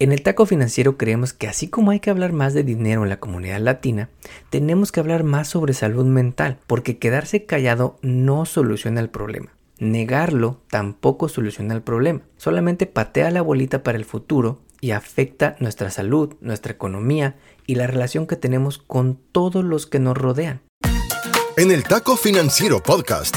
En el taco financiero creemos que así como hay que hablar más de dinero en la comunidad latina, tenemos que hablar más sobre salud mental, porque quedarse callado no soluciona el problema. Negarlo tampoco soluciona el problema, solamente patea la bolita para el futuro y afecta nuestra salud, nuestra economía y la relación que tenemos con todos los que nos rodean. En el Taco Financiero Podcast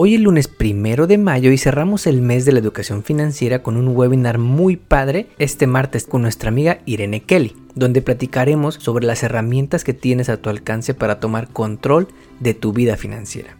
Hoy es lunes primero de mayo y cerramos el mes de la educación financiera con un webinar muy padre este martes con nuestra amiga Irene Kelly, donde platicaremos sobre las herramientas que tienes a tu alcance para tomar control de tu vida financiera.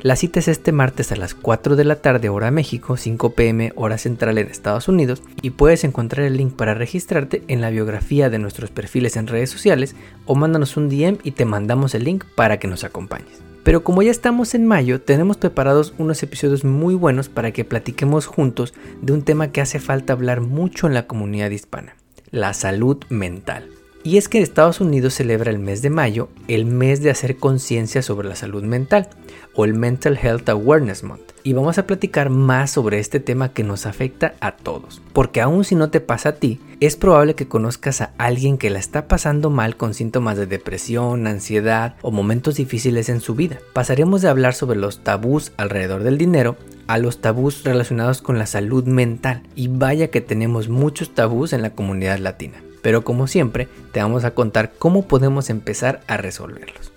La cita es este martes a las 4 de la tarde hora México, 5 pm hora central en Estados Unidos y puedes encontrar el link para registrarte en la biografía de nuestros perfiles en redes sociales o mándanos un DM y te mandamos el link para que nos acompañes. Pero como ya estamos en mayo, tenemos preparados unos episodios muy buenos para que platiquemos juntos de un tema que hace falta hablar mucho en la comunidad hispana, la salud mental. Y es que Estados Unidos celebra el mes de mayo el mes de hacer conciencia sobre la salud mental o el Mental Health Awareness Month. Y vamos a platicar más sobre este tema que nos afecta a todos. Porque aun si no te pasa a ti, es probable que conozcas a alguien que la está pasando mal con síntomas de depresión, ansiedad o momentos difíciles en su vida. Pasaremos de hablar sobre los tabús alrededor del dinero a los tabús relacionados con la salud mental. Y vaya que tenemos muchos tabús en la comunidad latina. Pero como siempre, te vamos a contar cómo podemos empezar a resolverlos.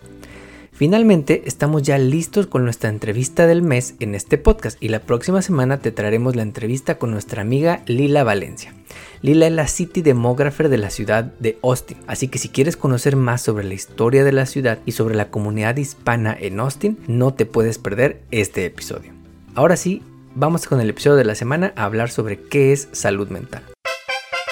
Finalmente, estamos ya listos con nuestra entrevista del mes en este podcast y la próxima semana te traeremos la entrevista con nuestra amiga Lila Valencia. Lila es la City Demographer de la ciudad de Austin, así que si quieres conocer más sobre la historia de la ciudad y sobre la comunidad hispana en Austin, no te puedes perder este episodio. Ahora sí, vamos con el episodio de la semana a hablar sobre qué es salud mental.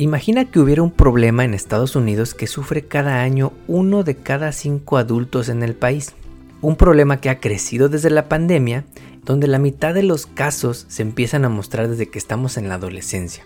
Imagina que hubiera un problema en Estados Unidos que sufre cada año uno de cada cinco adultos en el país. Un problema que ha crecido desde la pandemia, donde la mitad de los casos se empiezan a mostrar desde que estamos en la adolescencia,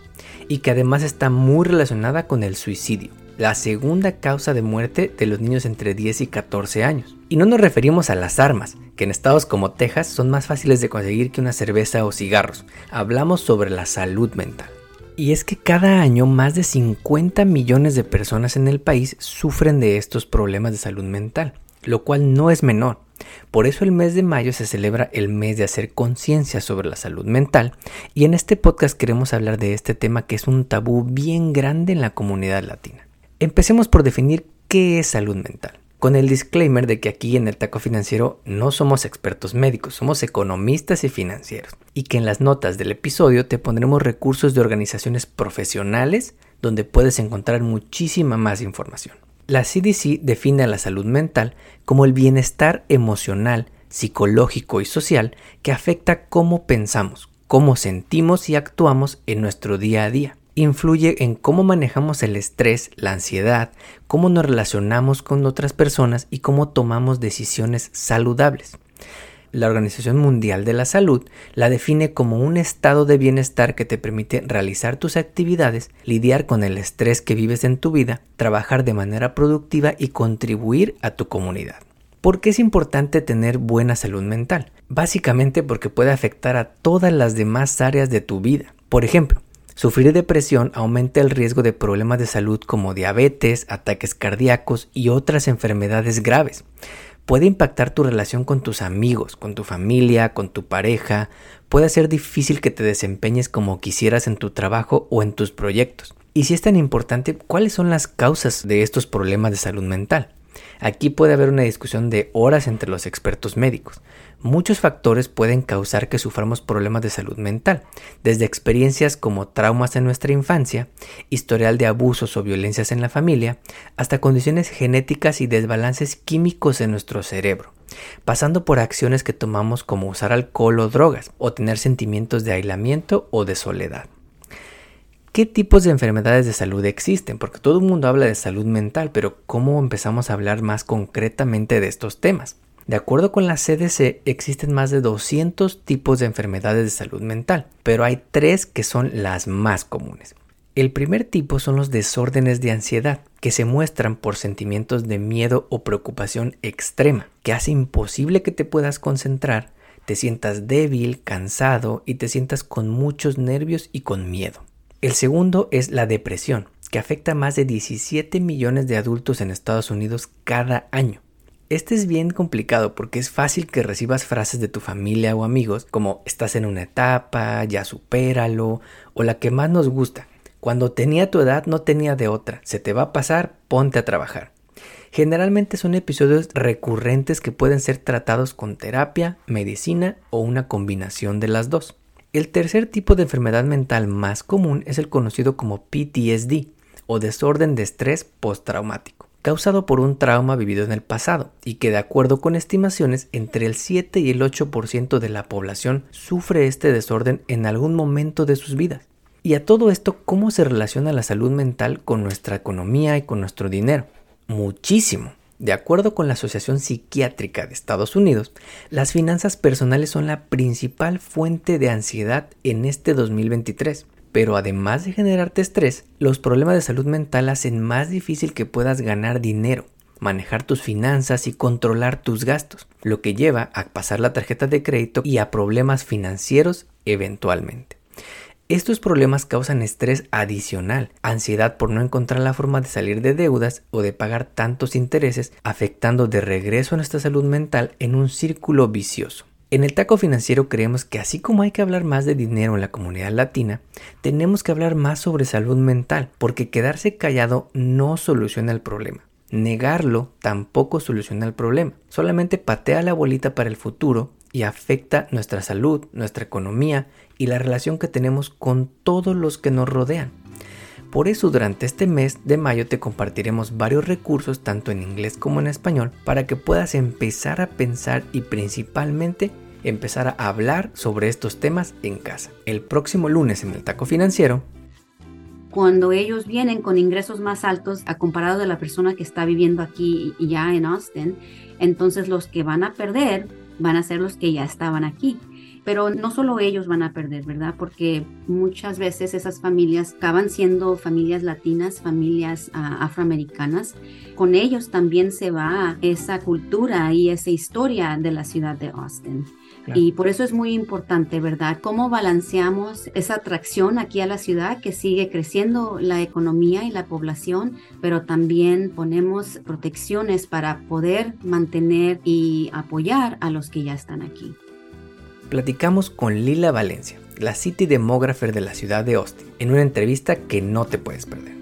y que además está muy relacionada con el suicidio, la segunda causa de muerte de los niños entre 10 y 14 años. Y no nos referimos a las armas, que en estados como Texas son más fáciles de conseguir que una cerveza o cigarros. Hablamos sobre la salud mental. Y es que cada año más de 50 millones de personas en el país sufren de estos problemas de salud mental, lo cual no es menor. Por eso el mes de mayo se celebra el mes de hacer conciencia sobre la salud mental y en este podcast queremos hablar de este tema que es un tabú bien grande en la comunidad latina. Empecemos por definir qué es salud mental con el disclaimer de que aquí en el Taco Financiero no somos expertos médicos, somos economistas y financieros, y que en las notas del episodio te pondremos recursos de organizaciones profesionales donde puedes encontrar muchísima más información. La CDC define a la salud mental como el bienestar emocional, psicológico y social que afecta cómo pensamos, cómo sentimos y actuamos en nuestro día a día influye en cómo manejamos el estrés, la ansiedad, cómo nos relacionamos con otras personas y cómo tomamos decisiones saludables. La Organización Mundial de la Salud la define como un estado de bienestar que te permite realizar tus actividades, lidiar con el estrés que vives en tu vida, trabajar de manera productiva y contribuir a tu comunidad. ¿Por qué es importante tener buena salud mental? Básicamente porque puede afectar a todas las demás áreas de tu vida. Por ejemplo, Sufrir depresión aumenta el riesgo de problemas de salud como diabetes, ataques cardíacos y otras enfermedades graves. Puede impactar tu relación con tus amigos, con tu familia, con tu pareja. Puede ser difícil que te desempeñes como quisieras en tu trabajo o en tus proyectos. Y si es tan importante, ¿cuáles son las causas de estos problemas de salud mental? Aquí puede haber una discusión de horas entre los expertos médicos. Muchos factores pueden causar que suframos problemas de salud mental, desde experiencias como traumas en nuestra infancia, historial de abusos o violencias en la familia, hasta condiciones genéticas y desbalances químicos en nuestro cerebro, pasando por acciones que tomamos como usar alcohol o drogas, o tener sentimientos de aislamiento o de soledad. ¿Qué tipos de enfermedades de salud existen? Porque todo el mundo habla de salud mental, pero ¿cómo empezamos a hablar más concretamente de estos temas? De acuerdo con la CDC, existen más de 200 tipos de enfermedades de salud mental, pero hay tres que son las más comunes. El primer tipo son los desórdenes de ansiedad, que se muestran por sentimientos de miedo o preocupación extrema, que hace imposible que te puedas concentrar, te sientas débil, cansado y te sientas con muchos nervios y con miedo. El segundo es la depresión, que afecta a más de 17 millones de adultos en Estados Unidos cada año. Este es bien complicado porque es fácil que recibas frases de tu familia o amigos como estás en una etapa, ya supéralo, o la que más nos gusta. Cuando tenía tu edad no tenía de otra, se te va a pasar, ponte a trabajar. Generalmente son episodios recurrentes que pueden ser tratados con terapia, medicina o una combinación de las dos. El tercer tipo de enfermedad mental más común es el conocido como PTSD o desorden de estrés postraumático, causado por un trauma vivido en el pasado y que de acuerdo con estimaciones entre el 7 y el 8% de la población sufre este desorden en algún momento de sus vidas. Y a todo esto, ¿cómo se relaciona la salud mental con nuestra economía y con nuestro dinero? Muchísimo. De acuerdo con la Asociación Psiquiátrica de Estados Unidos, las finanzas personales son la principal fuente de ansiedad en este 2023. Pero además de generarte estrés, los problemas de salud mental hacen más difícil que puedas ganar dinero, manejar tus finanzas y controlar tus gastos, lo que lleva a pasar la tarjeta de crédito y a problemas financieros eventualmente. Estos problemas causan estrés adicional, ansiedad por no encontrar la forma de salir de deudas o de pagar tantos intereses, afectando de regreso a nuestra salud mental en un círculo vicioso. En el taco financiero creemos que así como hay que hablar más de dinero en la comunidad latina, tenemos que hablar más sobre salud mental, porque quedarse callado no soluciona el problema. Negarlo tampoco soluciona el problema, solamente patea la bolita para el futuro y afecta nuestra salud, nuestra economía y la relación que tenemos con todos los que nos rodean. Por eso durante este mes de mayo te compartiremos varios recursos tanto en inglés como en español para que puedas empezar a pensar y principalmente empezar a hablar sobre estos temas en casa. El próximo lunes en el Taco Financiero cuando ellos vienen con ingresos más altos a comparado de la persona que está viviendo aquí ya en Austin, entonces los que van a perder van a ser los que ya estaban aquí. Pero no solo ellos van a perder, ¿verdad? Porque muchas veces esas familias acaban siendo familias latinas, familias ah, afroamericanas. Con ellos también se va esa cultura y esa historia de la ciudad de Austin. Y por eso es muy importante, ¿verdad? ¿Cómo balanceamos esa atracción aquí a la ciudad que sigue creciendo la economía y la población, pero también ponemos protecciones para poder mantener y apoyar a los que ya están aquí? Platicamos con Lila Valencia, la City Demographer de la ciudad de Austin, en una entrevista que no te puedes perder.